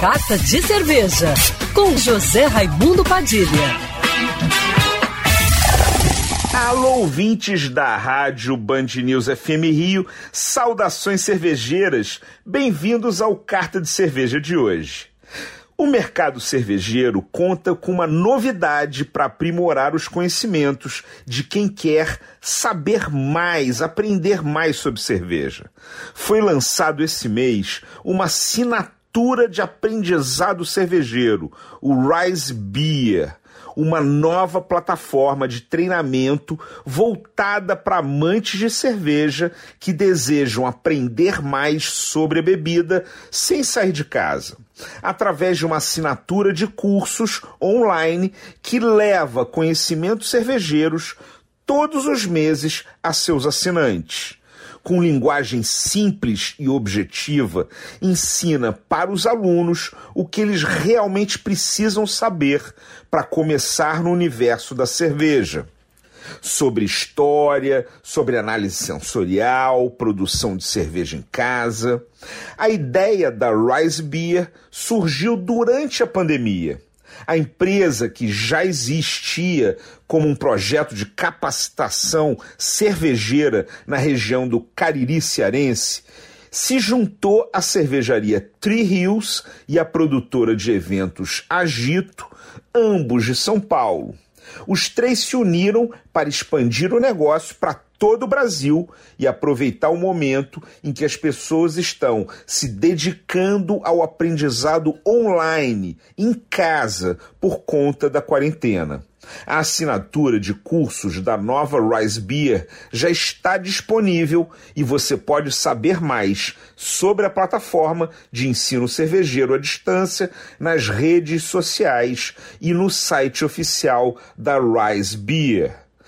Carta de Cerveja, com José Raimundo Padilha. Alô, ouvintes da rádio Band News FM Rio, saudações cervejeiras, bem-vindos ao Carta de Cerveja de hoje. O mercado cervejeiro conta com uma novidade para aprimorar os conhecimentos de quem quer saber mais, aprender mais sobre cerveja. Foi lançado esse mês uma assinatura de aprendizado cervejeiro, o Rise Beer uma nova plataforma de treinamento voltada para amantes de cerveja que desejam aprender mais sobre a bebida sem sair de casa, através de uma assinatura de cursos online que leva conhecimentos cervejeiros todos os meses a seus assinantes com linguagem simples e objetiva, ensina para os alunos o que eles realmente precisam saber para começar no universo da cerveja. Sobre história, sobre análise sensorial, produção de cerveja em casa. A ideia da Rise Beer surgiu durante a pandemia a empresa que já existia como um projeto de capacitação cervejeira na região do Cariri cearense, se juntou à cervejaria Tree Hills e à produtora de eventos Agito, ambos de São Paulo. Os três se uniram para expandir o negócio para todo o Brasil e aproveitar o momento em que as pessoas estão se dedicando ao aprendizado online, em casa, por conta da quarentena. A assinatura de cursos da nova Rise Beer já está disponível e você pode saber mais sobre a plataforma de ensino cervejeiro à distância nas redes sociais e no site oficial da Rise Beer.